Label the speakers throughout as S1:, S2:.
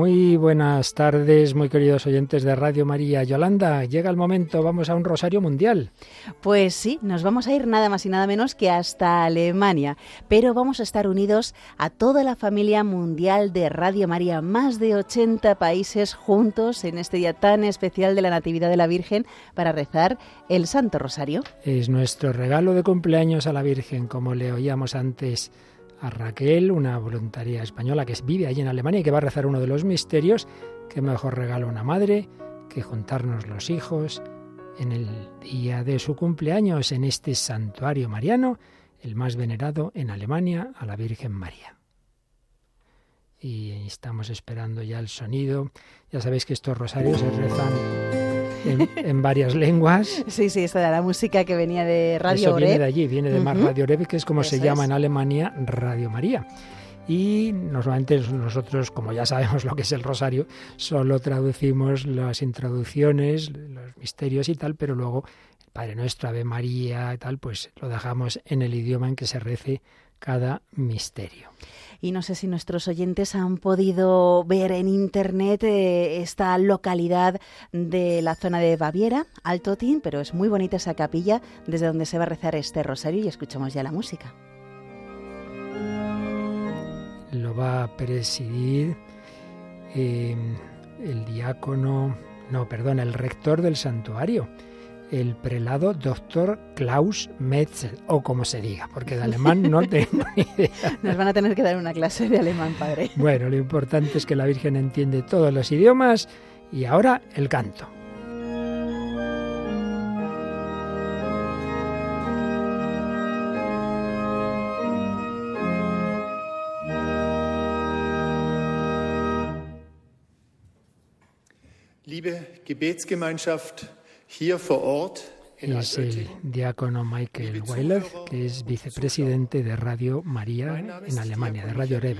S1: Muy buenas tardes, muy queridos oyentes de Radio María. Yolanda, llega el momento, vamos a un rosario mundial.
S2: Pues sí, nos vamos a ir nada más y nada menos que hasta Alemania, pero vamos a estar unidos a toda la familia mundial de Radio María, más de 80 países juntos en este día tan especial de la Natividad de la Virgen para rezar el Santo Rosario.
S1: Es nuestro regalo de cumpleaños a la Virgen, como le oíamos antes a Raquel, una voluntaria española que vive allí en Alemania y que va a rezar uno de los misterios. Qué mejor regalo una madre que juntarnos los hijos en el día de su cumpleaños en este santuario mariano, el más venerado en Alemania, a la Virgen María. Y estamos esperando ya el sonido. Ya sabéis que estos rosarios se rezan en, varias lenguas.
S2: Sí, sí, esta era la música que venía de Radio
S1: Eso viene de allí, viene de Radio Oreb, que es como se llama en Alemania Radio María. Y normalmente nosotros, como ya sabemos lo que es el rosario, solo traducimos las introducciones, los misterios y tal, pero luego el Padre Nuestro, Ave María y tal, pues lo dejamos en el idioma en que se rece cada misterio
S2: y no sé si nuestros oyentes han podido ver en internet eh, esta localidad de la zona de Baviera, Altotin, pero es muy bonita esa capilla desde donde se va a rezar este rosario y escuchamos ya la música.
S1: Lo va a presidir eh, el diácono, no, perdón, el rector del santuario el prelado doctor Klaus Metzel, o como se diga, porque de alemán no tengo ni idea.
S2: Nos van a tener que dar una clase de alemán, padre.
S1: Bueno, lo importante es que la Virgen entiende todos los idiomas y ahora el canto.
S3: Liebe Gebetsgemeinschaft,
S1: es el diácono Michael Weiler, que es vicepresidente de Radio María en Alemania, de Radio Reb.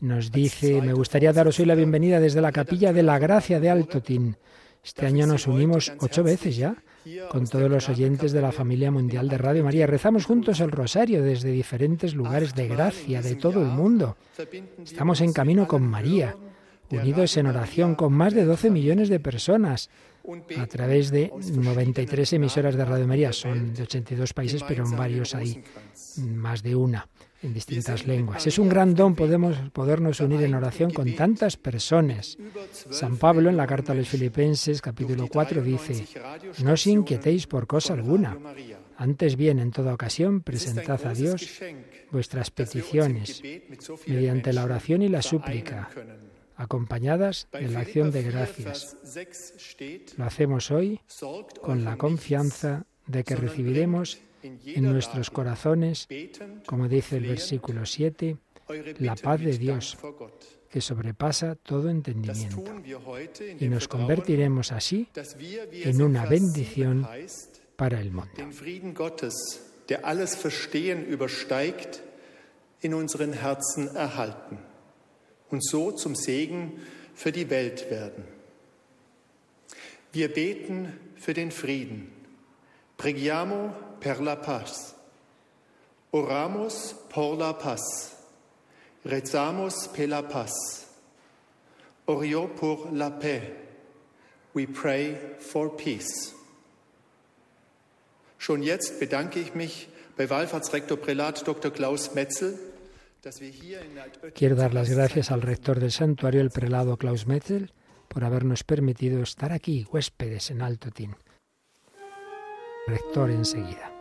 S1: Nos dice, me gustaría daros hoy la bienvenida desde la capilla de la Gracia de Altotin. Este año nos unimos ocho veces ya con todos los oyentes de la familia mundial de Radio María. Rezamos juntos el rosario desde diferentes lugares de gracia de todo el mundo. Estamos en camino con María, unidos en oración con más de 12 millones de personas a través de 93 emisoras de Radio María. Son de 82 países, pero en varios hay más de una en distintas lenguas. Es un gran don podemos podernos unir en oración con tantas personas. San Pablo en la carta a los Filipenses, capítulo 4, dice, no os inquietéis por cosa alguna. Antes bien, en toda ocasión, presentad a Dios vuestras peticiones mediante la oración y la súplica acompañadas de la acción de gracias. Lo hacemos hoy con la confianza de que recibiremos en nuestros corazones, como dice el versículo 7, la paz de Dios, que sobrepasa todo entendimiento. Y nos convertiremos así en una bendición para el mundo.
S3: Und so zum Segen für die Welt werden. Wir beten für den Frieden. Preghiamo per la paz. Oramos por la paz. Rezamos per la paz. Orio por la paix. We pray for peace. Schon jetzt bedanke ich mich bei Wallfahrtsrektor Prälat Dr. Klaus Metzel
S1: Quiero dar las gracias al rector del santuario, el prelado Klaus Metzel, por habernos permitido estar aquí, huéspedes en Altotin. Rector enseguida.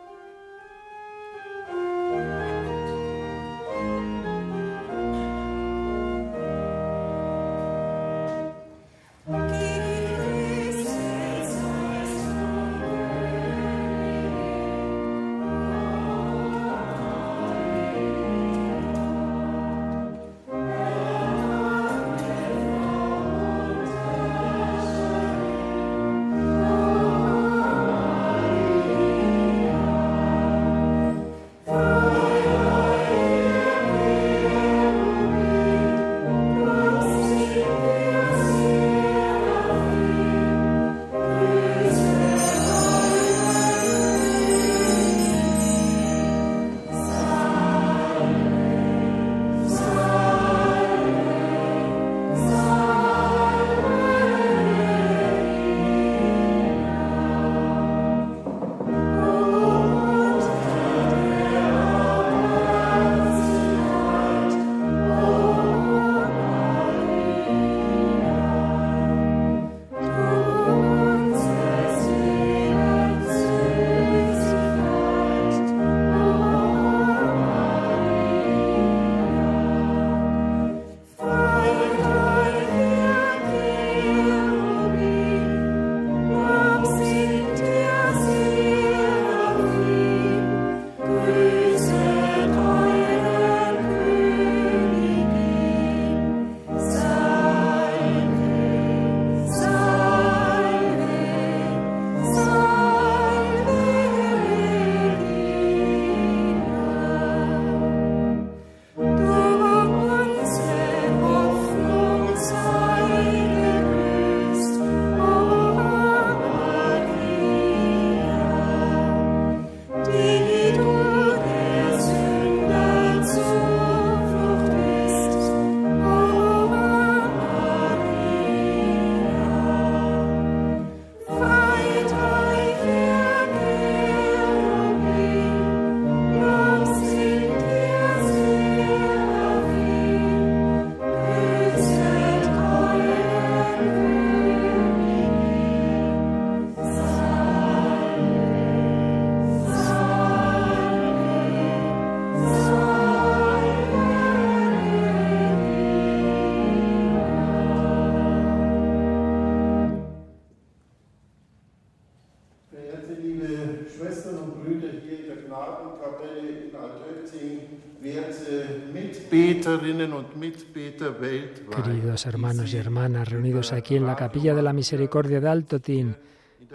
S1: Aquí en la Capilla de la Misericordia de Altotín,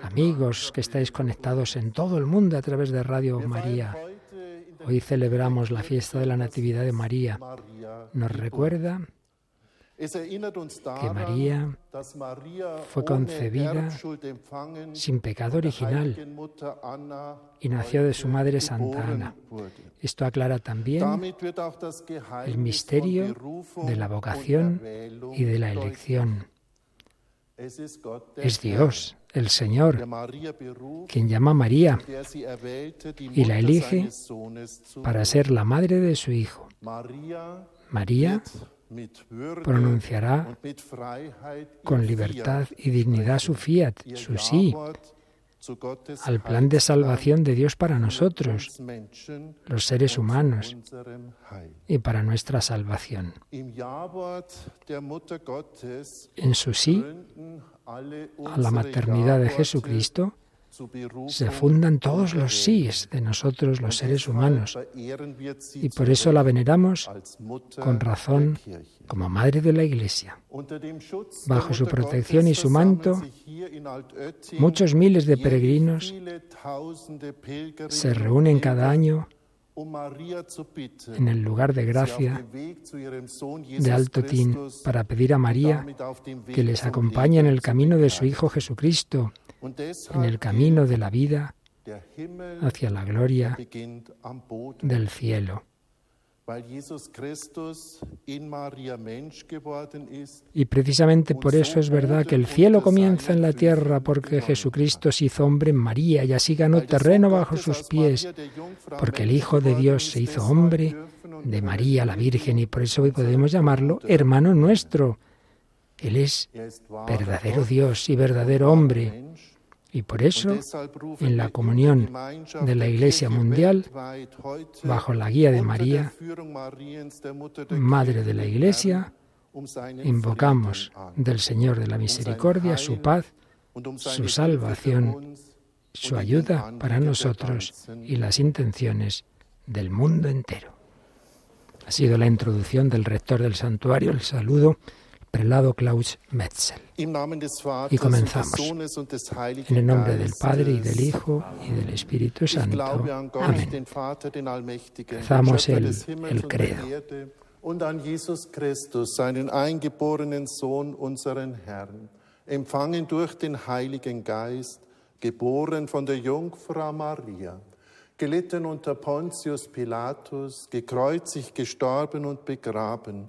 S1: amigos que estáis conectados en todo el mundo a través de Radio María, hoy celebramos la fiesta de la Natividad de María. Nos recuerda que María fue concebida sin pecado original y nació de su madre Santa Ana. Esto aclara también el misterio de la vocación y de la elección. Es Dios, el Señor, quien llama a María y la elige para ser la madre de su Hijo. María pronunciará con libertad y dignidad su fiat, su sí, al plan de salvación de Dios para nosotros, los seres humanos, y para nuestra salvación. En su sí a la maternidad de Jesucristo, se fundan todos los síes de nosotros los seres humanos y por eso la veneramos con razón como Madre de la Iglesia. Bajo su protección y su manto, muchos miles de peregrinos se reúnen cada año en el lugar de gracia de Alto Tin para pedir a María que les acompañe en el camino de su Hijo Jesucristo en el camino de la vida hacia la gloria del cielo. Y precisamente por eso es verdad que el cielo comienza en la tierra, porque Jesucristo se hizo hombre en María y así ganó terreno bajo sus pies, porque el Hijo de Dios se hizo hombre de María la Virgen y por eso hoy podemos llamarlo hermano nuestro. Él es verdadero Dios y verdadero hombre. Y por eso, en la comunión de la Iglesia Mundial, bajo la guía de María, Madre de la Iglesia, invocamos del Señor de la Misericordia su paz, su salvación, su ayuda para nosotros y las intenciones del mundo entero. Ha sido la introducción del rector del santuario, el saludo prelado Klaus Metzel. Y comenzamos. En el nombre del Padre y del Hijo y del Espíritu Santo. Amén. Rezamos el, el credo.
S3: Und an Jesus Christus, seinen eingeborenen Sohn, unseren Herrn, empfangen durch den Heiligen Geist, geboren von der Jungfrau Maria, gelitten unter Pontius Pilatus, gekreuzigt, gestorben und begraben,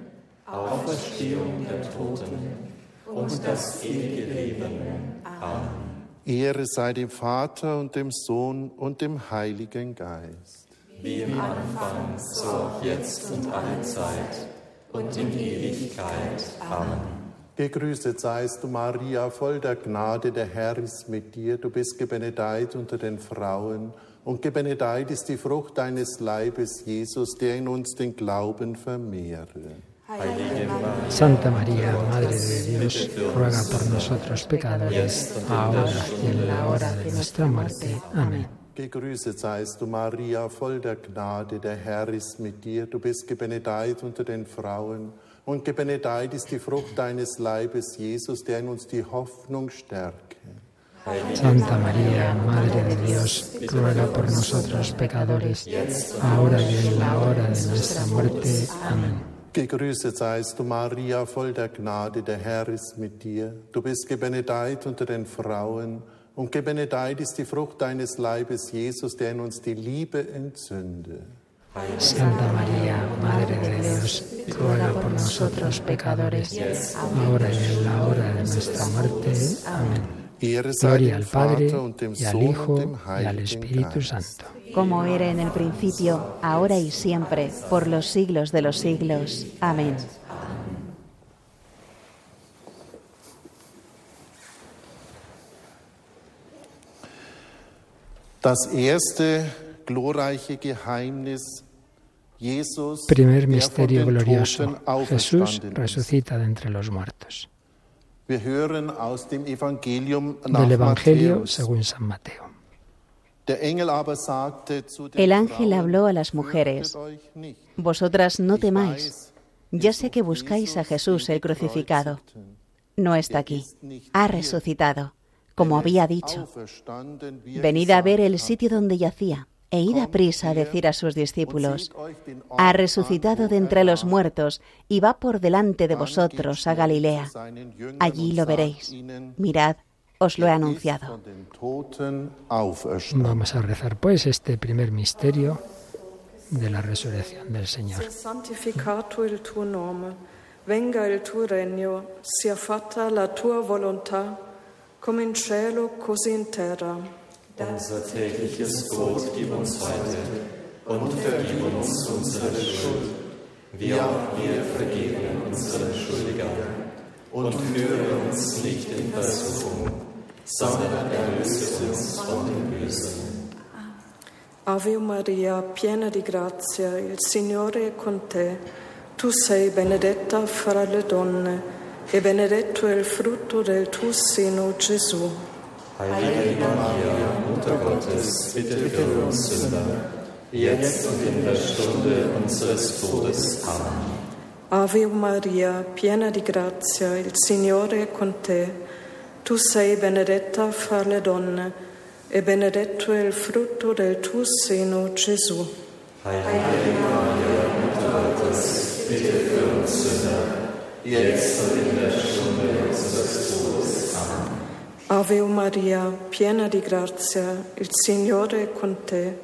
S4: Auferstehung der Toten und das ewige Leben. Amen.
S3: Ehre sei dem Vater und dem Sohn und dem Heiligen Geist.
S4: Wie im Anfang, so auch jetzt und alle Zeit und in Ewigkeit. Amen.
S3: Gegrüßet seist du, Maria, voll der Gnade, der Herr ist mit dir. Du bist gebenedeit unter den Frauen und gebenedeit ist die Frucht deines Leibes, Jesus, der in uns den Glauben vermehre.
S1: Santa María, Madre de Dios, ruega por nosotros pecadores, ahora y en la hora de nuestra muerte. Amén.
S3: Gegrüßet seist du, Maria, voll der Gnade, der Herr ist mit dir. Du bist gebenedeit unter den Frauen und gebenedeit ist die Frucht deines Leibes, Jesus, der in uns die Hoffnung stärke.
S1: Santa María, Madre de Dios, ruega por nosotros pecadores, ahora y en la hora de nuestra muerte. Amén.
S3: Gegrüßet seist du, Maria, voll der Gnade, der Herr ist mit dir. Du bist gebenedeit unter den Frauen und gebenedeit ist die Frucht deines Leibes, Jesus, der in uns die Liebe entzünde.
S1: Santa María, Madre de Dios, ruega por nosotros pecadores, ahora y en la hora de nuestra muerte. Amén. Gloria al Padre, y al Hijo, y al Espíritu Santo.
S2: Como era en el principio, ahora y siempre, por los siglos de los siglos. Amén.
S3: Das erste glorreiche Geheimnis Jesus,
S1: Primer misterio glorioso. Jesús resucita de entre los muertos.
S3: Del
S1: Evangelio según San Mateo.
S2: El ángel habló a las mujeres, Vosotras no temáis, ya sé que buscáis a Jesús el crucificado. No está aquí, ha resucitado, como había dicho. Venid a ver el sitio donde yacía e id a prisa a decir a sus discípulos, ha resucitado de entre los muertos y va por delante de vosotros a Galilea. Allí lo veréis. Mirad, os lo he anunciado.
S1: Vamos a rezar pues este primer misterio de la resurrección del Señor.
S5: Venga il tuo regno, sia fatta la tua volontà, come in cielo così in terra.
S4: Unser tägliches Brot gib uns heute und vergib uns unsere Schuld, wie auch wir vergeben unseren Schuldigern. Und führe uns nicht in Versuchung, sondern erlöse uns von dem Bösen.
S5: Ave Maria, piena di grazia, il Signore è con te. Tu sei benedetta fra le donne e benedetto è il frutto del tuo seno, Gesù.
S4: Heilige Maria, Mutter Gottes, bitte für uns Sünder, jetzt und in der Stunde unseres Todes. Amen.
S5: Ave Maria, piena di grazia, il Signore è con te. Tu sei benedetta fra le donne e benedetto è il frutto del tuo seno, Gesù.
S4: Heilige Maria, Mutter Gottes, bitte für uns Sünder, jetzt und in der Stunde unseres Todes.
S5: Ave Maria, piena di grazia, il Signore è con te.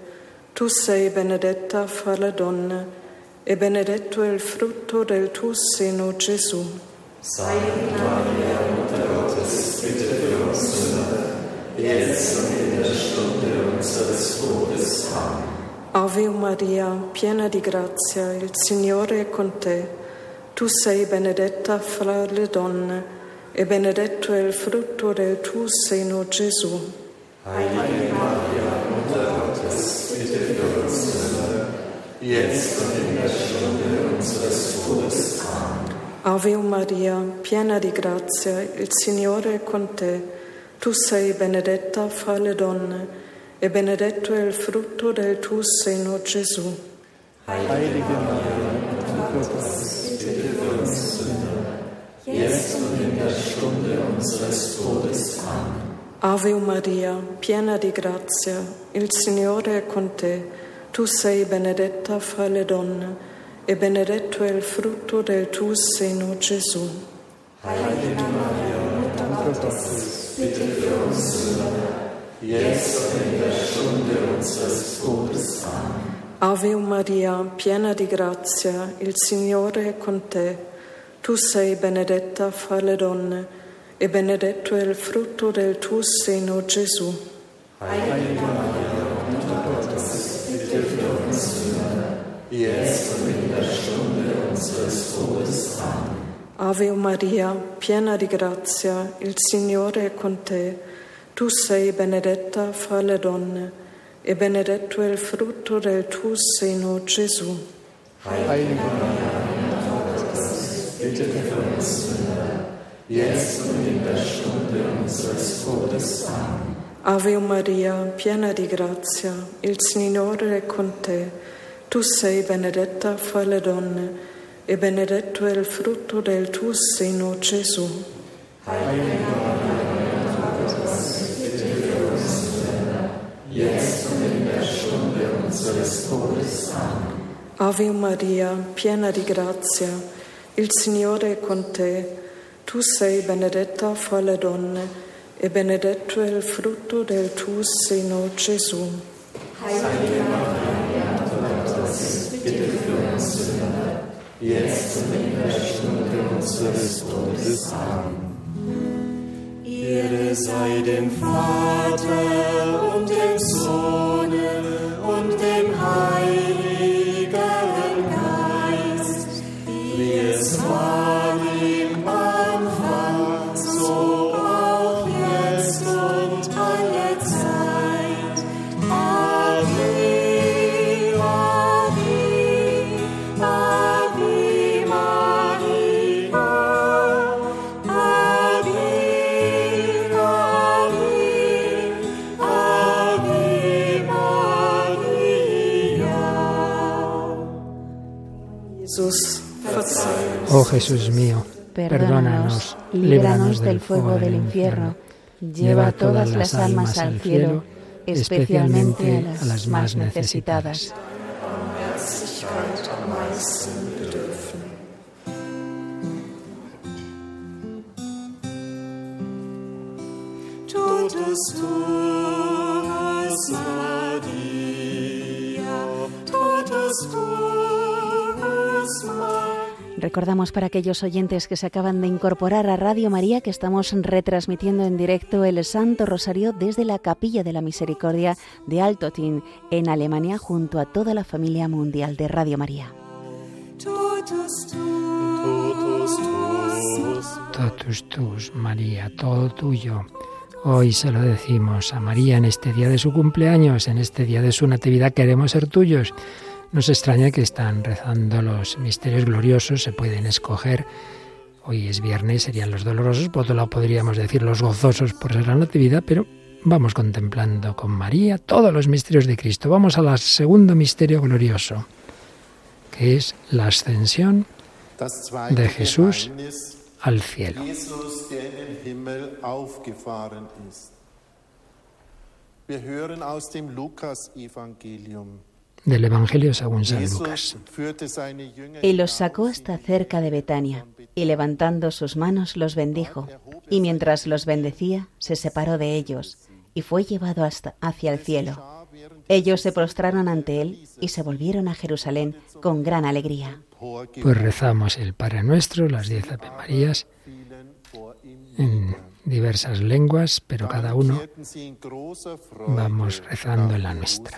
S5: Tu sei benedetta fra le donne e benedetto è il frutto del tuo seno, Gesù.
S4: Salve Maria, Mutter Gottes, bitte für uns Sünder, jetzt und in der Stunde unseres Todes. Amen.
S5: Ave Maria, piena di grazia, il Signore è con te. Tu sei benedetta fra le donne e benedetto è il frutto del tuo seno, Gesù.
S4: Heilige Maria, Mutter Gottes, bitte für uns Sünder, jetzt und in der Stunde unseres Todes. Amen.
S5: Ave Maria, piena di grazia, il Signore è con te. Tu sei benedetta fra le donne e benedetto è il frutto del tuo seno, Gesù.
S4: Heilige Maria, Mutter Gottes, bitte für uns Sünder, jetzt und in der Stunde unseres Todes. Amen.
S5: Ave Maria, piena di grazia, il Signore è con te. Tu sei benedetta fra le donne e benedetto è il frutto del tuo seno, Gesù.
S4: Heilige Maria, Mutter Gottes, bitte jetzt und in der Stunde unseres Todes. Amen.
S5: Ave Maria, piena di grazia, il Signore è con te. Tu sei benedetta fra le donne e benedetto è il frutto del tuo seno, Gesù. Ave Maria, piena di grazia, il Signore è con te. Tu sei benedetta fra le donne e benedetto è il frutto del tuo seno, Gesù.
S4: Heilige Maria, bitte für uns Sünder, jetzt und in der Stunde unseres Todes. Amen.
S5: Ave Maria, piena di grazia, il Signore è con te. Tu sei benedetta fra le donne e benedetto è il frutto del tuo seno, Gesù.
S4: Heilige Maria, Mutter Gottes, bitte für uns Sünder, jetzt und in der Stunde unseres Todes. Amen.
S5: Ave Maria, piena di grazia, il Signore è con te. Tu sei benedetta fra le donne e benedetto è il frutto del tuo seno, Gesù.
S4: Heilige Maria, Mutter Gottes, bitte für uns Sünder, jetzt und in der Stunde unseres Todes. Amen.
S6: Ihre
S7: sei dem Vater und dem Sohn
S1: Jesús mío,
S2: Perdónanos, líbranos del fuego del infierno, lleva todas las almas al cielo, especialmente a las más necesitadas. Recordamos para aquellos oyentes que se acaban de incorporar a Radio María que estamos retransmitiendo en directo el Santo Rosario desde la Capilla de la Misericordia de Altotin, en Alemania, junto a toda la familia mundial de Radio María.
S7: Totus
S1: tus, María, todo tuyo. Hoy se lo decimos a María en este día de su cumpleaños, en este día de su natividad, queremos ser tuyos. Nos extraña que están rezando los misterios gloriosos, se pueden escoger. Hoy es viernes, serían los dolorosos, por otro lado podríamos decir los gozosos por ser la natividad, pero vamos contemplando con María todos los misterios de Cristo. Vamos al segundo misterio glorioso, que es la ascensión de Jesús al cielo.
S3: Wir hören aus dem Lukas-Evangelium.
S1: Del Evangelio según San Lucas.
S2: Y los sacó hasta cerca de Betania, y levantando sus manos los bendijo, y mientras los bendecía, se separó de ellos, y fue llevado hasta hacia el cielo. Ellos se prostraron ante él y se volvieron a Jerusalén con gran alegría.
S1: Pues rezamos el Padre Nuestro, las diez Ave Marías, en diversas lenguas, pero cada uno vamos rezando en la nuestra.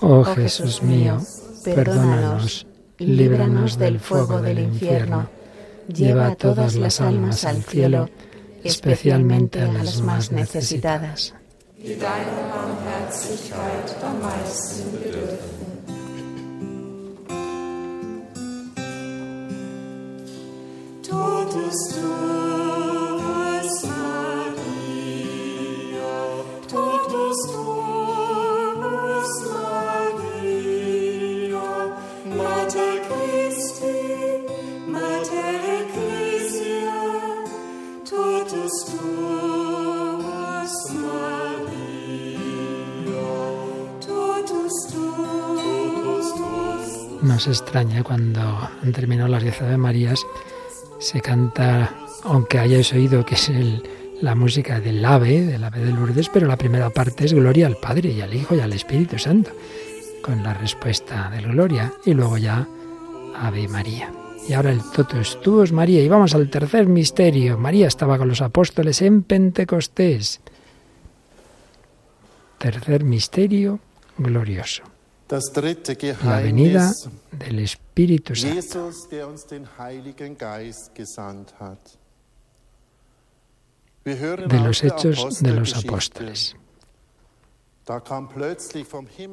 S6: Oh
S1: Jesús mío, perdónanos, líbranos del fuego del infierno, lleva a todas las almas al cielo, especialmente a las más necesitadas.
S7: die
S1: Extraña cuando han terminado las diez Ave Marías, se canta, aunque hayáis oído que es la música del ave, del ave de Lourdes, pero la primera parte es Gloria al Padre y al Hijo y al Espíritu Santo, con la respuesta del Gloria y luego ya Ave María. Y ahora el Totus Tuus María y vamos al tercer misterio. María estaba con los apóstoles en Pentecostés. Tercer misterio glorioso. La venida del Espíritu Santo. De los hechos de los apóstoles.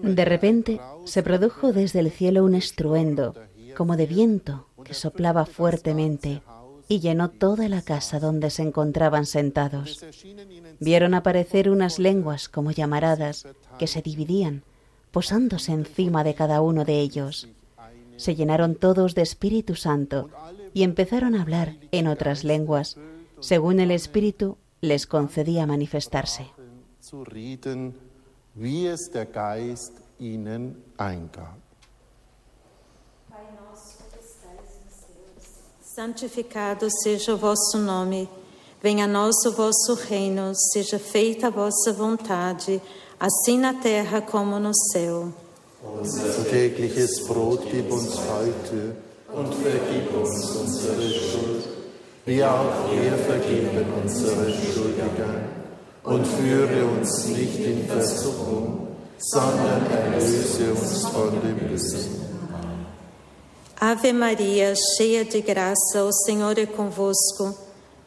S2: De repente se produjo desde el cielo un estruendo, como de viento, que soplaba fuertemente y llenó toda la casa donde se encontraban sentados. Vieron aparecer unas lenguas como llamaradas que se dividían, posándose encima de cada uno de ellos. Se llenaron todos de Espíritu Santo y empezaron a hablar en otras lenguas, según el Espíritu les concedía manifestarse.
S3: zu reden, wie es der Geist ihnen eingab.
S8: Santificado seja o vosso nome. Venha a nós o vosso reino, seja feita a vossa vontade, assim na terra como no céu.
S3: Unser tägliches Brot gib uns heute
S4: und vergib uns unsere Schuld, wie auch wir vergeben unseren Schuldigern. Und führe uns nicht in Versuchung, sondern erlöse uns von dem Bösen.
S8: Ave Maria, cheia de graça, o Senhor é convosco.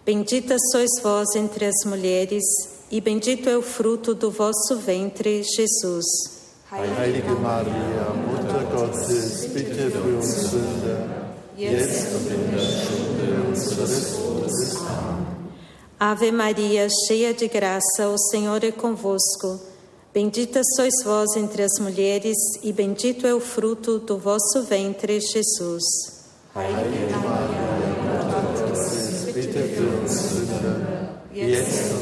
S8: Bendita sois vós entre as mulheres, e bendito é o fruto do vosso ventre, Jesus.
S3: Heilige Maria, Mutter Gottes, bitte für uns Sünder, jetzt und in der Stunde unseres Todes.
S8: Ave Maria, cheia de graça, o Senhor é convosco. Bendita sois vós entre as mulheres, e bendito é o fruto do vosso ventre, Jesus.
S3: Heilige Maria, Mutter Gottes, bitte für uns Sünder, jetzt und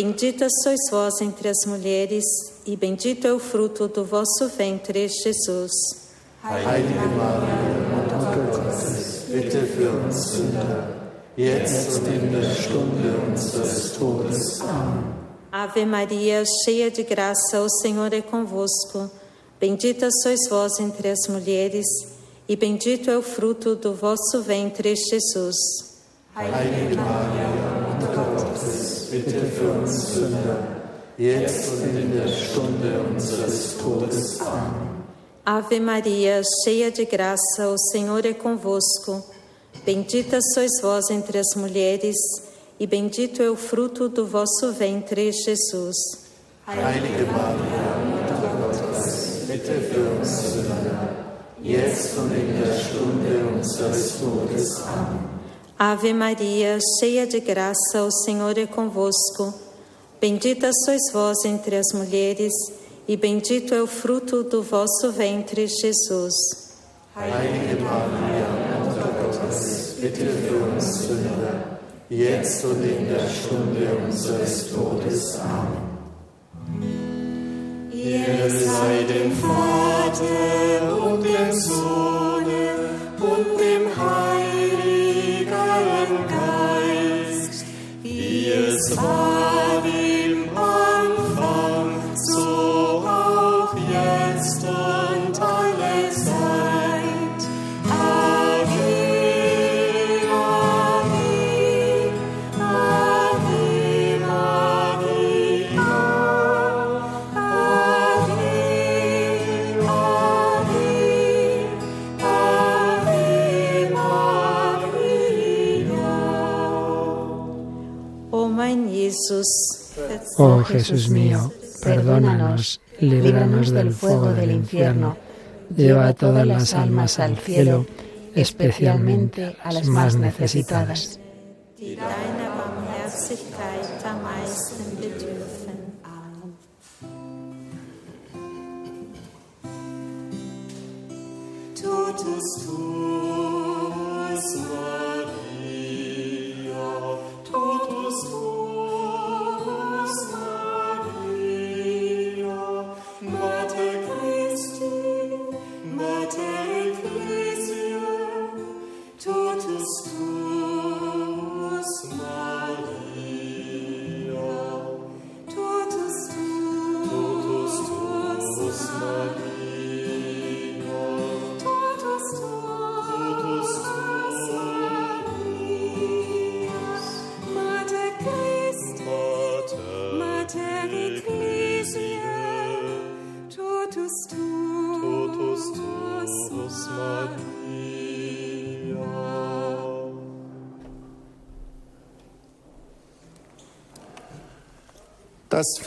S8: Bendita sois vós entre as mulheres, e bendito é o fruto do vosso ventre, Jesus.
S3: Heilige Maria, Mutter Gottes, bitte für uns Sünder, jetzt und in der Stunde unseres Todes. Amen.
S8: Ave Maria, cheia de graça, o Senhor é convosco. Bendita sois vós entre as mulheres, e bendito é o fruto do vosso ventre, Jesus.
S3: Heilige Maria, Mutter Gottes, bitte für uns Sünder, jetzt und in der Stunde unseres Todes. Amen.
S8: Ave Maria, cheia de graça, o Senhor é convosco. Bendita sois vós entre as mulheres, e bendito é o fruto do vosso ventre, Jesus.
S3: Heilige Maria, Mutter Gottes, bitte für uns Sünder, jetzt und in der Stunde unseres Todes. Amen.
S8: Ave Maria, cheia de graça, o Senhor é convosco. Bendita sois vós entre as mulheres, e bendito é o fruto do vosso ventre, Jesus.
S3: Heilige Maria, Mutter Gottes, bitte für uns Sünder, jetzt und in der Stunde unseres Todes. Amen.
S4: Dem Vater invincible.
S8: Oh
S1: Jesús mío, perdónanos, líbranos del fuego del infierno, lleva a todas las almas al cielo, especialmente a las más necesitadas.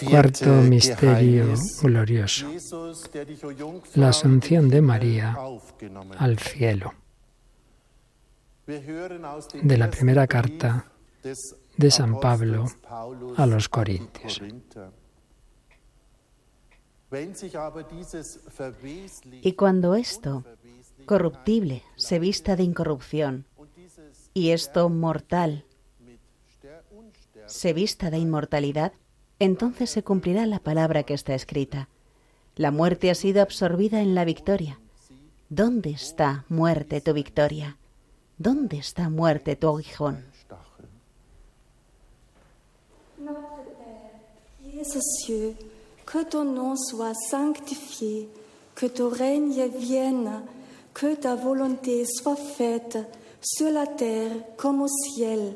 S1: Cuarto misterio glorioso. La asunción de María al cielo. De la primera carta de San Pablo a los Corintios.
S2: Y cuando esto, corruptible, se vista de incorrupción, y esto mortal, se vista de inmortalidad, entonces se cumplirá la palabra que está escrita. La muerte ha sido absorbida en la victoria. ¿Dónde está, muerte, tu victoria? ¿Dónde está, muerte, tu aguijón?
S9: que ton nom soit sanctifié, que ton règne vienne, que ta volonté soit faite sur la terre comme au ciel.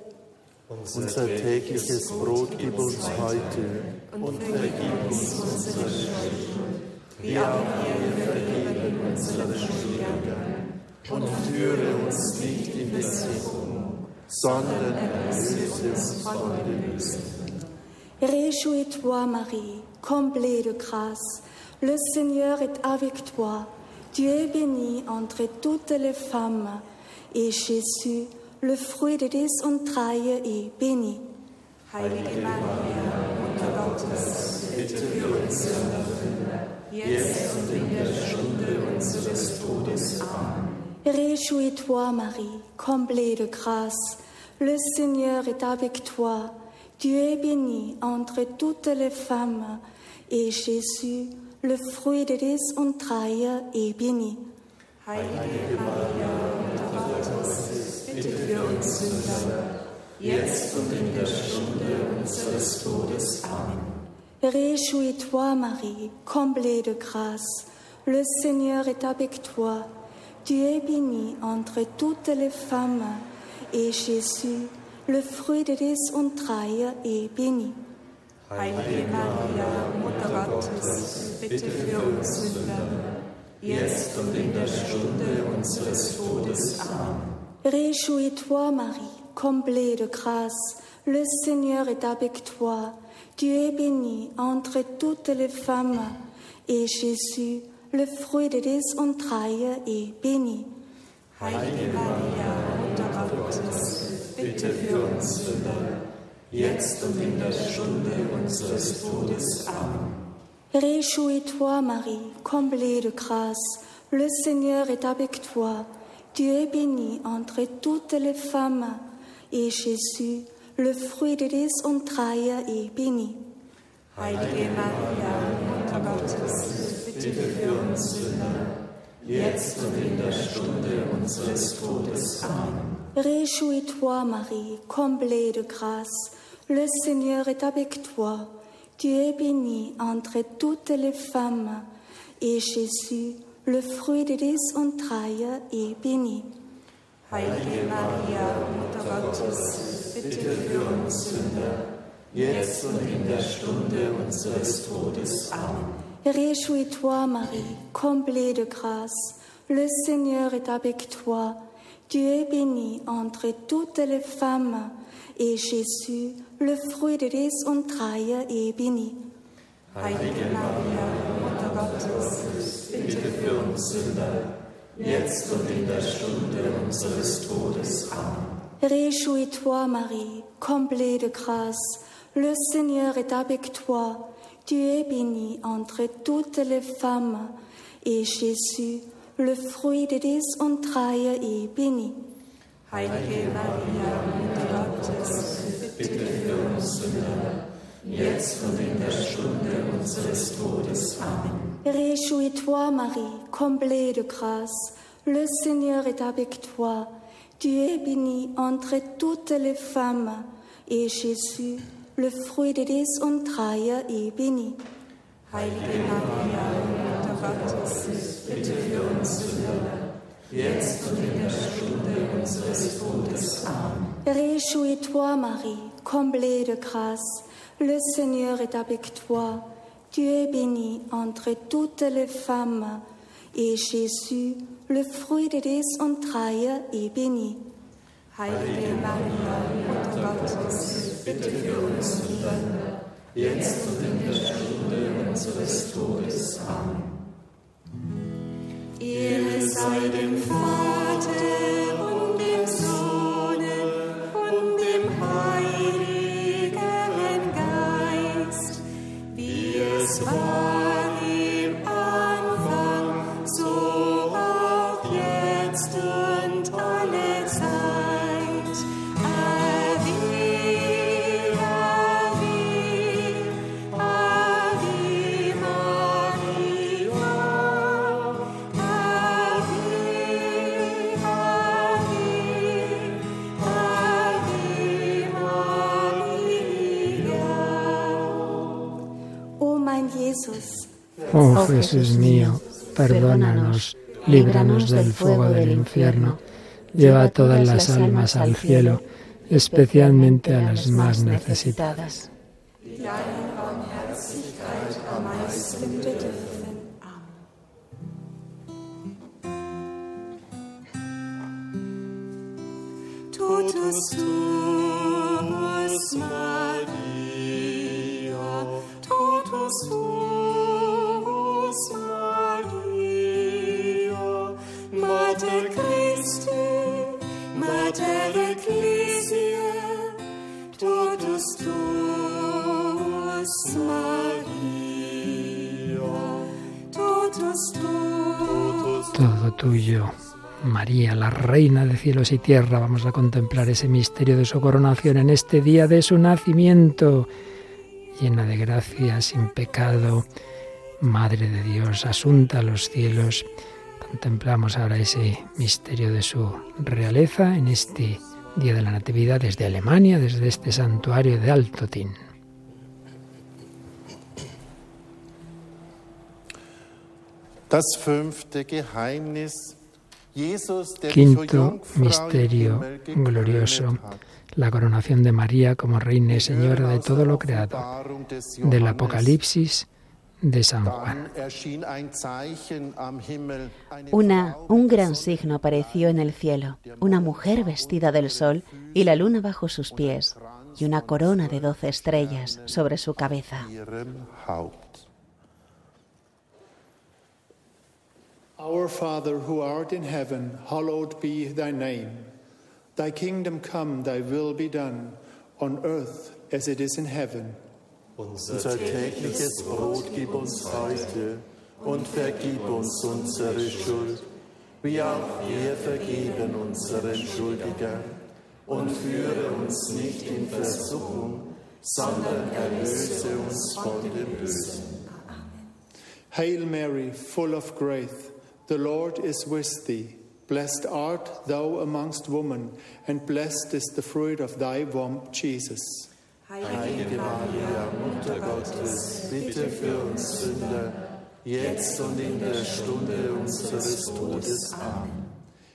S3: Unser tägliches Brot gib uns heute und vergib uns unsere Schuld, wie auch wir vergeben unseren Schuldigern. Und führe uns nicht in Versuchung, sondern erlöse uns von dem Bösen.
S9: Réjouis-toi, Marie, comblée de grâce. Le Seigneur est avec toi. Tu es bénie entre toutes les femmes, et Jésus, le fruit de tes entrailles, est béni.
S4: Heilige Maria, Mutter Gottes, bitte für uns Sünder, jetzt und in der Stunde unseres Todes. Amen.
S9: Réjouis-toi, Marie, comblée de grâce. Le Seigneur est avec toi. Tu es bénie entre toutes les femmes, et Jésus, le fruit de tes entrailles, est béni.
S4: Heilige Maria, Mutter uns Sünder, jetzt und in der Stunde unseres Todes. Amen.
S9: Réjouis-toi, Marie, comblée de grâce. Le Seigneur est avec toi. Tu es bénie entre toutes les femmes, et Jésus, le fruit de tes entrailles, est béni.
S4: Heilige Maria, Mutter Gottes, bitte für uns Sünder, jetzt und in der Stunde unseres Todes. Amen.
S9: Réjouis-toi, Marie, comblée de grâce. Le Seigneur est avec toi. Tu es bénie entre toutes les femmes, et Jésus, le fruit de tes entrailles, est béni.
S4: Heilige Maria, Mutter Gottes, bitte für uns Sünder, jetzt und in der Stunde unseres Todes. Amen.
S9: Réjouis-toi, Marie, comblée de grâce. Le Seigneur est avec toi. Tu es bénie entre toutes les femmes, et Jésus, le fruit de tes entrailles, est béni.
S4: Heilige Maria, Mutter Gottes, bitte für uns Sünder, jetzt und in der Stunde unseres Todes. Amen.
S9: Réjouis-toi, Marie, comblée de grâce. Le Seigneur est avec toi. Tu es bénie entre toutes les femmes, et Jésus, le fruit de tes entrailles, est béni.
S4: Heilige Maria, Mutter Gottes, bitte für uns Sünder, jetzt und in der Stunde unseres Todes. Amen.
S9: Réjouis-toi, Marie, comblée de grâce. Le Seigneur est avec toi. Tu es bénie entre toutes les femmes, et Jésus, le fruit de tes entrailles, est béni.
S4: Heilige Maria, Mutter Gottes, bitte für uns Sünder, jetzt und in der Stunde unseres Todes. Amen.
S9: Réjouis-toi, Marie, comblée de grâce. Le Seigneur est avec toi. Tu es bénie entre toutes les femmes, et Jésus, le fruit de tes entrailles, est béni.
S4: Heilige Maria, Mutter Gottes, bitte für uns Sünder, jetzt und in der Stunde unseres Todes. Amen.
S9: Réjouis-toi, Marie, comblée de grâce. Le Seigneur est avec toi. Tu es bénie entre toutes les femmes, et Jésus, le fruit de tes entrailles, est béni.
S4: Heilige Maria, Mutter Gottes, bitte für uns Sünder, jetzt und in der Stunde unseres Todes. Amen.
S9: Réjouis-toi, Marie, comblée de grâce. Le Seigneur est avec toi. Tu es bénie entre toutes les femmes, et Jésus, le fruit de tes entrailles, est béni.
S4: Heilige Maria, Mutter Gottes, bitte für uns Sünder, jetzt und in der Stunde unseres Todes. Amen.
S7: Ehre sei dem Vater vor dem Anfang, so auch jetzt.
S1: Oh Jesús mío, perdónanos, líbranos del fuego del infierno, lleva a todas las almas al cielo, especialmente a las más necesitadas.
S7: Totus tuus,
S1: Tuyo. María, la reina de cielos y tierra, vamos a contemplar ese misterio de su coronación en este día de su nacimiento, llena de gracia, sin pecado, Madre de Dios, asunta a los cielos. Contemplamos ahora ese misterio de su realeza en este día de la Natividad desde Alemania, desde este santuario de Altotin.
S10: Das fünfte Geheimnis. Jesus, der dich, o
S1: Quinto misterio glorioso, la coronación de María como reina y señora de todo lo creado, del. Apocalipsis de San Juan.
S2: Una, un gran signo apareció en el cielo, una mujer vestida del sol y la luna bajo sus pies, y una corona de doce estrellas sobre su cabeza.
S11: Our Father who art in heaven, hallowed be thy name. Thy kingdom come, thy will be done, on earth as it is in heaven.
S3: Unser tägliches Brot gib uns heute und vergib uns unsere Schuld, wie auch wir vergeben unseren Schuldigern. Und führe uns nicht in Versuchung, sondern erlöse uns von dem Bösen.
S11: Hail Mary, full of grace, the Lord is with thee. Blessed art thou amongst women, and blessed is the fruit of thy womb, Jesus.
S3: Heilige Maria, Mutter Gottes, bitte für uns Sünder, jetzt und in der Stunde unseres Todes. Amen.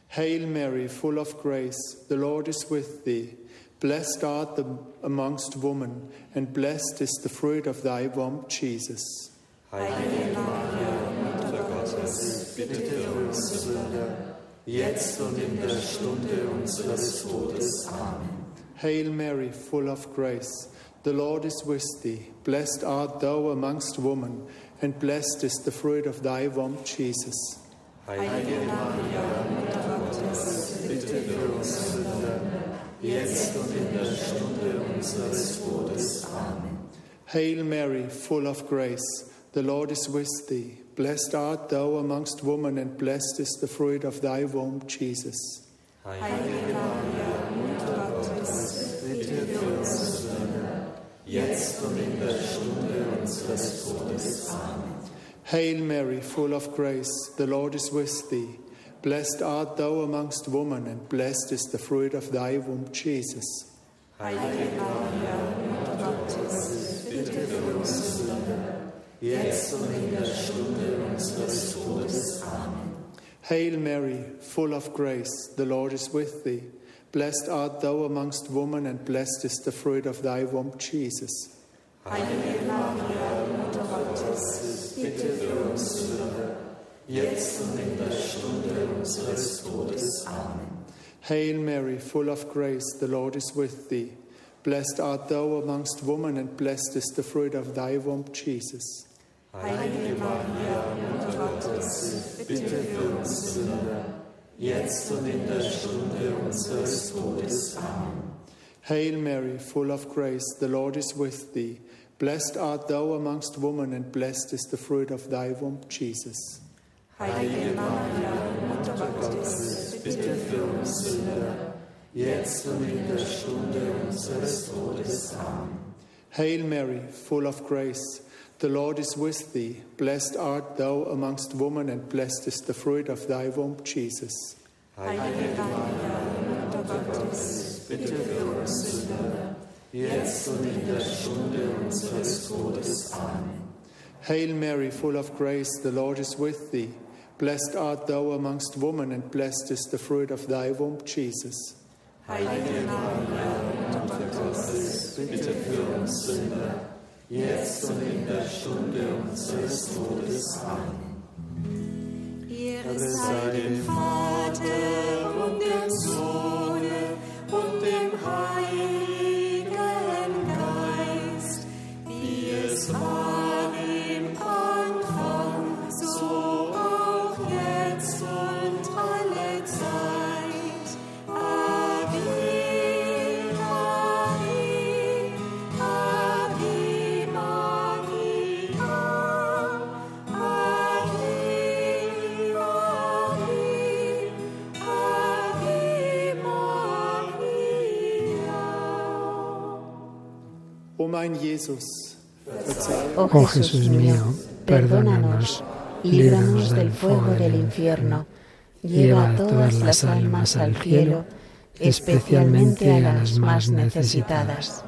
S11: Hail Mary, full of grace, the Lord is with thee. Blessed art thou amongst women, and blessed is the fruit of thy womb, Jesus.
S3: Bitte für uns Sünder, jetzt und in der Stunde unseres Todes. Amen.
S11: Hail Mary, full of grace, the Lord is with thee. Blessed art thou amongst women, and blessed is the fruit of thy womb, Jesus.
S3: Heilige Maria, Mutter Gottes, bitte für uns Sünder, jetzt und in der Stunde unseres Todes. Amen.
S11: Hail Mary, full of grace, the Lord is with thee. Blessed art thou amongst women, and blessed is the fruit of thy womb, Jesus. Hail Mary, full of grace, the Lord is with thee. Blessed art thou amongst women, and blessed is the fruit of thy womb, Jesus.
S3: Jetzt und in der Stunde Todes. Amen.
S11: Hail Mary, full of grace, the Lord is with thee. Blessed art thou amongst women, and blessed is the fruit of thy womb, Jesus.
S3: Heilige Maria, Mutter Gottes, bitte für uns Sünder,
S4: jetzt und in der Stunde unseres Todes. Amen.
S11: Hail Mary, full of grace, the Lord is with thee. Blessed art thou amongst women, and blessed is the fruit of thy womb, Jesus.
S3: Heilige Maria, Mutter Gottes, bitte für uns Sünder, jetzt und in der Stunde unseres Todes. Amen.
S11: Hail Mary, full of grace, the Lord is with thee. Blessed art thou amongst women, and blessed is the fruit of thy womb, Jesus.
S3: Heilige Maria, Mutter Gottes, bitte für uns Sünder, jetzt und in der Stunde unseres Todes. Amen.
S11: Hail Mary, full of grace, the Lord is with thee. Blessed art thou amongst women, and blessed is the fruit of thy womb, Jesus. Hail Mary, full of grace, the Lord is with thee. Blessed art thou amongst women, and blessed is the fruit of thy womb, Jesus.
S3: Heilige Maria, Mutter Gottes, bitte für uns Sünder, jetzt und in der Stunde unseres Todes. Amen.
S7: Ehre sei dem Vater
S11: verzeih
S1: Oh Jesús mío, perdónanos, líbranos del fuego del infierno, lleva a todas las almas al cielo, especialmente a las más necesitadas.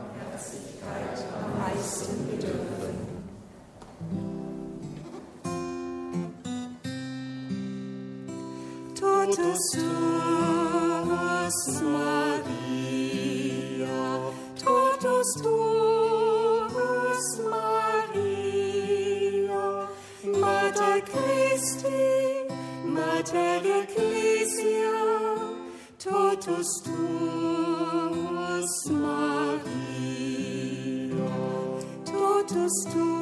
S7: Totus tuus Maria, totus tuus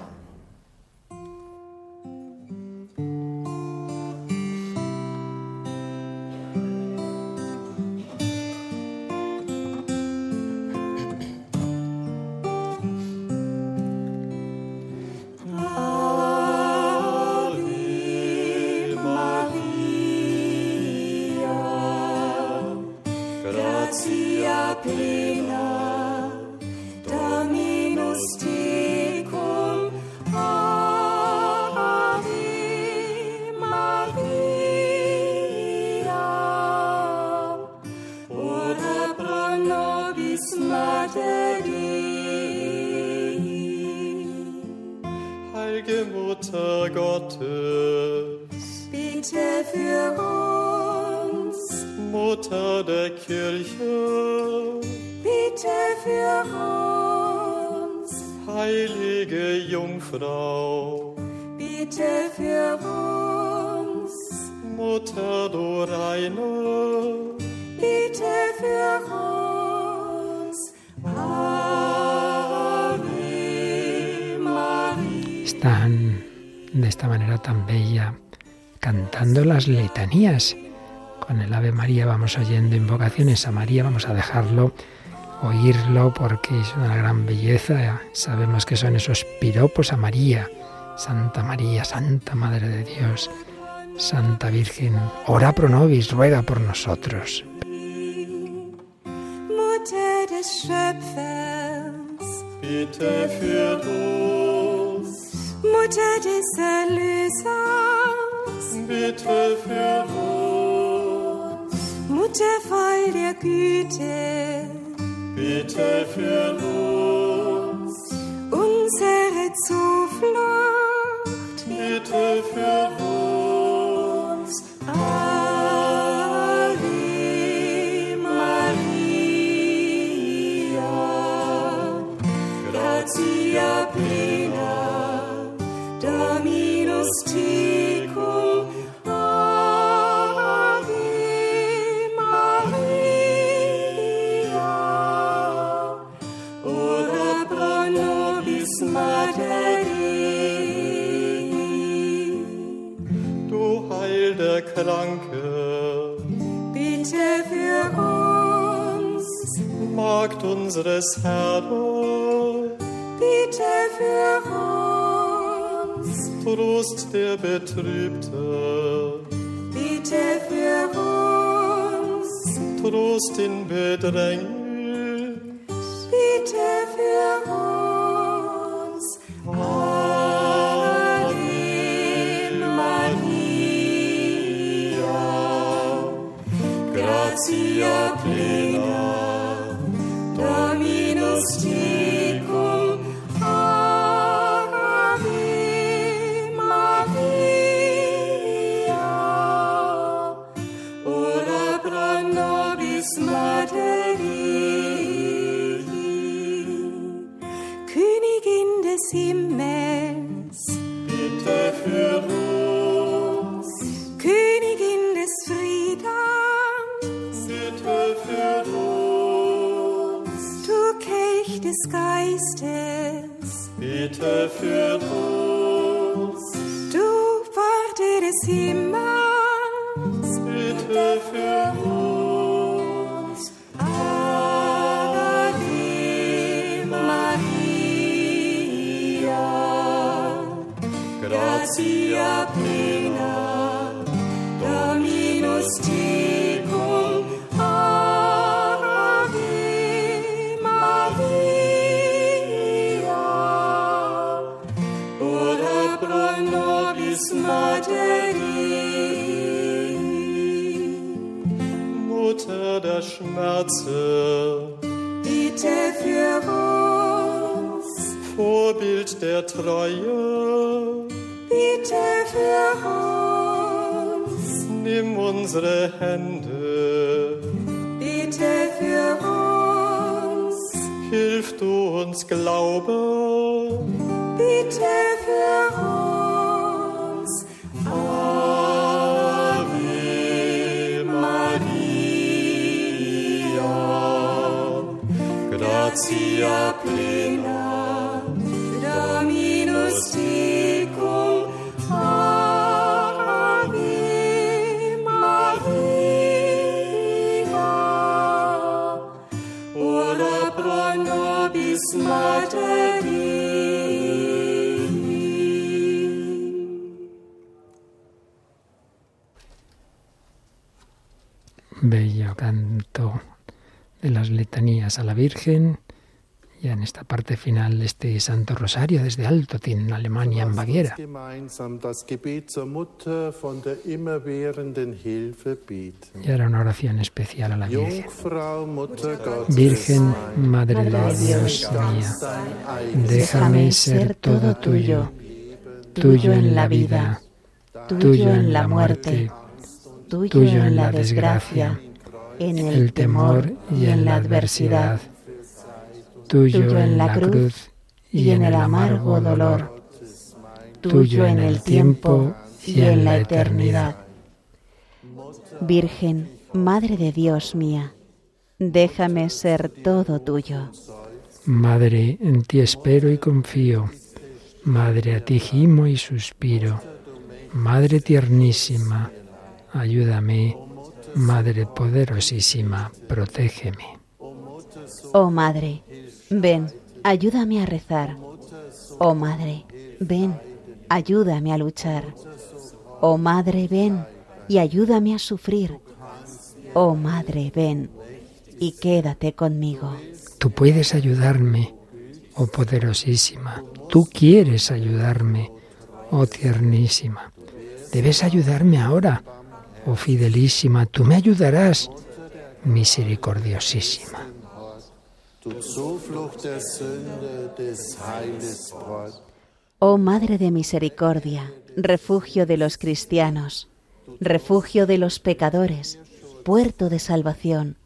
S7: Mater Dei.
S4: Heilige Mutter Gottes,
S7: bitte für uns.
S4: Mutter der Kirche,
S7: bitte für uns.
S4: Heilige Jungfrau,
S7: bitte für uns.
S4: Mutter du
S1: esta manera tan bella cantando las letanías. Con el Ave María vamos oyendo invocaciones a María, vamos a dejarlo oírlo porque es una gran belleza. Sabemos que son esos piropos a María. Santa María, Santa Madre de Dios, Santa Virgen, ora pro nobis, ruega por nosotros.
S7: Mutter des Schöpfers,
S4: bitte für uns.
S7: Mutter des Erlösers,
S4: bitte für uns.
S7: Mutter voll der Güte,
S4: bitte für uns.
S7: Unsere Zuflucht,
S4: bitte für uns. Kranke,
S7: bitte für uns.
S4: Magd unseres Herrn,
S7: bitte für uns.
S4: Trost der Betrübte,
S7: bitte für uns.
S4: Trost in Bedrängnis,
S7: bitte für uns.
S4: Vorbild der Treue,
S7: bitte für uns,
S4: nimm unsere Hände,
S7: bitte für uns,
S4: hilf du uns glauben,
S7: bitte für uns. Ave Maria,
S4: gratia
S7: plena,
S1: Canto de las letanías a la Virgen ya en esta parte final de este Santo Rosario desde Alto, en Alemania, en Baviera. Y era una oración especial a la Virgen. Virgen, Madre de Dios mía, déjame ser todo tuyo, tuyo en la vida, tuyo en la muerte, tuyo en la desgracia, en el temor y en la adversidad tuyo en la cruz y en el amargo dolor, tuyo en el tiempo y en la eternidad.
S2: Virgen, Madre de Dios mía, déjame ser todo tuyo.
S1: Madre, en ti espero y confío. Madre, a ti gimo y suspiro. Madre tiernísima, ayúdame. Madre poderosísima, protégeme.
S2: Oh Madre, Ven, ayúdame a rezar. Oh Madre, ven, ayúdame a luchar. Oh Madre, ven y ayúdame a sufrir. Oh Madre, ven y quédate conmigo.
S1: Tú puedes ayudarme, oh poderosísima. Tú quieres ayudarme, oh tiernísima. Debes ayudarme ahora, oh fidelísima. Tú me ayudarás, misericordiosísima.
S2: Oh Madre de Misericordia, refugio de los cristianos, refugio de los pecadores, puerto de salvación,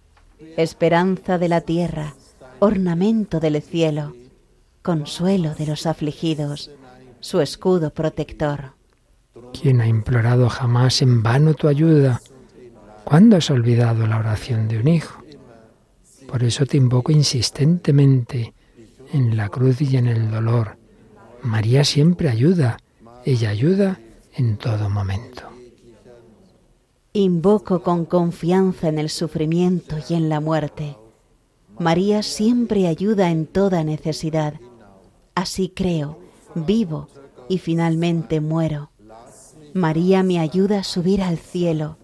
S2: esperanza de la tierra, ornamento del cielo, consuelo de los afligidos, su escudo protector.
S1: ¿Quién ha implorado jamás en vano tu ayuda? ¿Cuándo has olvidado la oración de un hijo? Por eso te invoco insistentemente en la cruz y en el dolor. María siempre ayuda, ella ayuda en todo momento.
S2: Invoco con confianza en el sufrimiento y en la muerte. María siempre ayuda en toda necesidad. Así creo, vivo y finalmente muero. María me ayuda a subir al cielo.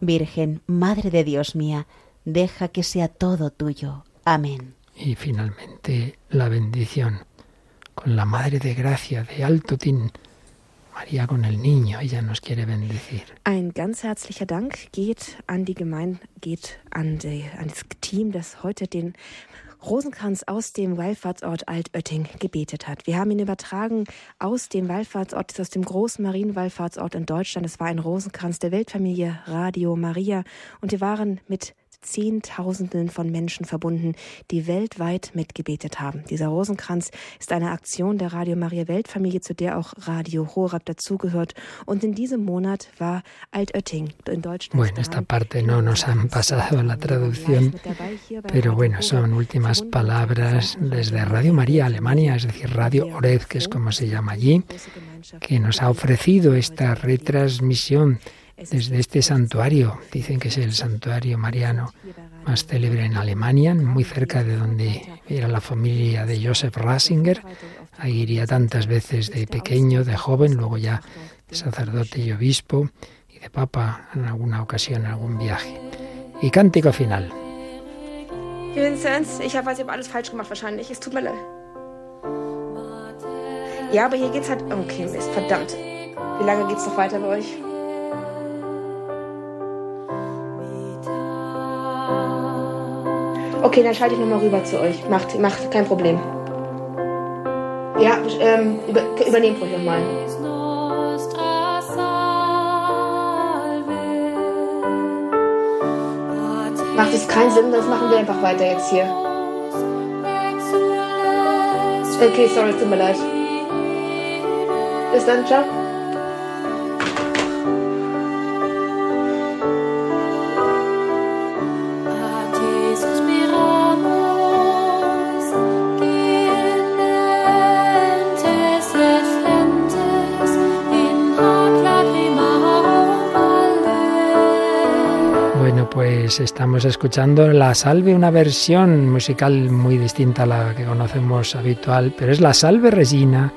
S2: Virgen, Madre de Dios mía, deja que sea todo tuyo. Amén.
S1: Y finalmente la bendición con la Madre de Gracia de Alto Tin, María con el niño, ella nos quiere bendecir.
S12: Ein ganz herzlicher Dank geht an die Gemeinde, geht an, die, an das Team, das heute den Rosenkranz aus dem Wallfahrtsort Altötting gebetet hat. Wir haben ihn übertragen aus dem Wallfahrtsort, aus dem großen Marienwallfahrtsort in Deutschland. Es war ein Rosenkranz der Weltfamilie Radio Maria und wir waren mit Zehntausenden von Menschen verbunden, die weltweit mitgebetet haben. Dieser Rosenkranz ist eine Aktion der Radio Maria Weltfamilie, zu der auch Radio Horab dazugehört. Und in diesem Monat war Altötting in Deutschland.
S1: Bueno, esta parte no nos han pasado la traducción, pero bueno, son últimas palabras desde Radio María Alemania, es decir, Radio Orez, que es como se llama allí, que nos ha ofrecido esta retransmisión desde este santuario. Dicen que es el santuario mariano más célebre en Alemania, muy cerca de donde era la familia de Joseph Rasinger. Ahí iría tantas veces de pequeño, de joven, luego ya de sacerdote y obispo y de papa en alguna ocasión, en algún viaje. Y cántico final.
S13: Vincent, ich habe weiß, ich alles falsch gemacht wahrscheinlich. Es tut mir leid. Ja, aber hier geht's halt. Okay, Mist, verdammt. Wie lange geht's noch weiter bei euch? Okay, dann schalte ich nochmal rüber zu euch. Macht, macht kein Problem. Ja, ähm, über, übernehmt ruhig nochmal. Macht es keinen Sinn, das machen wir einfach weiter jetzt hier. Okay, sorry, tut mir leid. Bis dann, ciao.
S1: Pues estamos escuchando la salve, una versión musical muy distinta a la que conocemos habitual, pero es la salve Regina,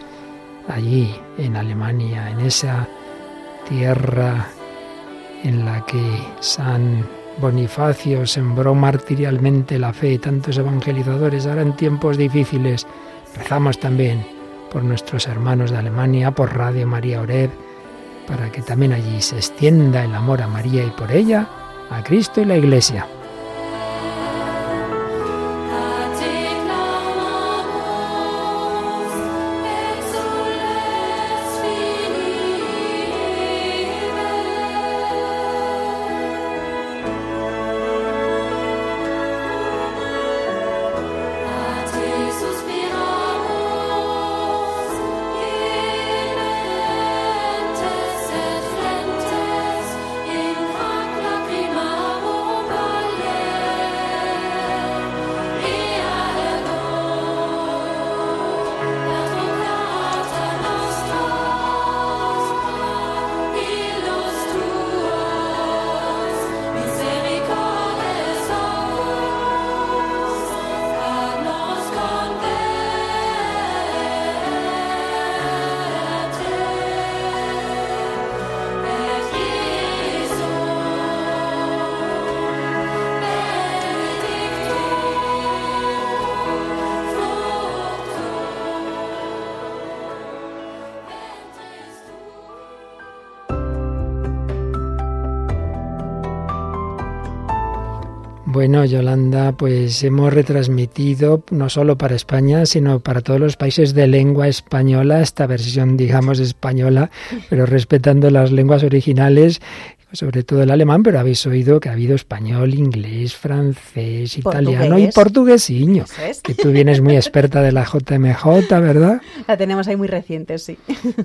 S1: allí en Alemania, en esa tierra en la que San Bonifacio sembró martirialmente la fe, tantos evangelizadores, ahora en tiempos difíciles. Rezamos también por nuestros hermanos de Alemania, por Radio María Oreb, para que también allí se extienda el amor a María y por ella a Cristo y la Iglesia. Bueno, Yolanda, pues hemos retransmitido no solo para España, sino para todos los países de lengua española, esta versión, digamos, española, pero respetando las lenguas originales sobre todo el alemán, pero habéis oído que ha habido español, inglés, francés, italiano y portuguesiño. Que tú vienes muy experta de la JMJ, ¿verdad?
S2: La tenemos ahí muy reciente, sí.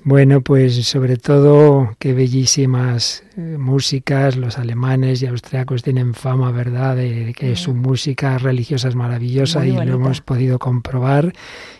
S1: Bueno, pues sobre todo qué bellísimas eh, músicas, los alemanes y austriacos tienen fama, ¿verdad?, de, que su música religiosa es maravillosa y lo hemos podido comprobar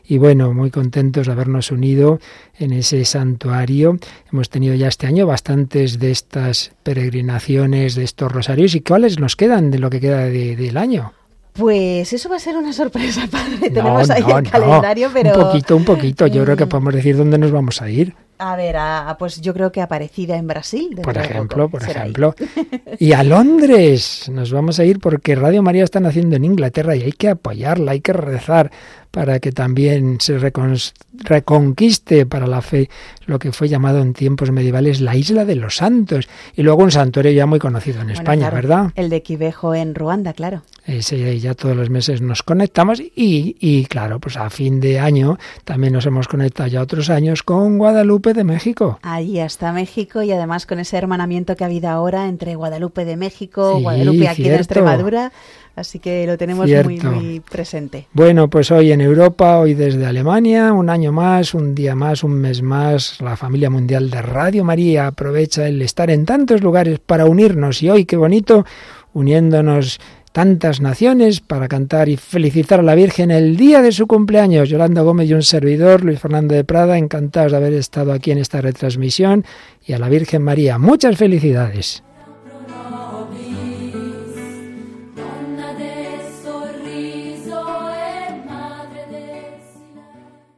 S1: y bueno, muy contentos de habernos unido en ese santuario. Hemos tenido ya este año bastantes de estas peregrinaciones, de estos rosarios. ¿Y cuáles nos quedan de lo que queda del año?
S2: Pues eso va a ser una sorpresa, padre. Tenemos ahí el calendario, pero...
S1: Un poquito, un poquito. Yo creo que podemos decir dónde nos vamos a ir.
S2: A ver, a, pues yo creo que Aparecida en Brasil.
S1: Por ejemplo, por ejemplo. Y a Londres nos vamos a ir porque Radio María está naciendo en Inglaterra y hay que apoyarla, hay que rezar para que también se reconquiste para la fe lo que fue llamado en tiempos medievales la Isla de los Santos. Y luego un santuario ya muy conocido en España, ¿verdad?
S2: El de Quivejo en Ruanda, claro.
S1: Ese ya todos los meses nos conectamos y, y claro, pues a fin de año también nos hemos conectado ya otros años con Guadalupe de México.
S2: Ahí está México y además con ese hermanamiento que ha habido ahora entre Guadalupe de México, Guadalupe aquí en Extremadura. Así que lo tenemos muy, muy presente.
S1: Bueno, pues hoy en Europa, hoy desde Alemania, un año más, un día más, un mes más, la familia mundial de Radio María aprovecha el estar en tantos lugares para unirnos y hoy, qué bonito, uniéndonos tantas naciones para cantar y felicitar a la Virgen el día de su cumpleaños. Yolanda Gómez y un servidor, Luis Fernando de Prada, encantados de haber estado aquí en esta retransmisión y a la Virgen María. Muchas felicidades.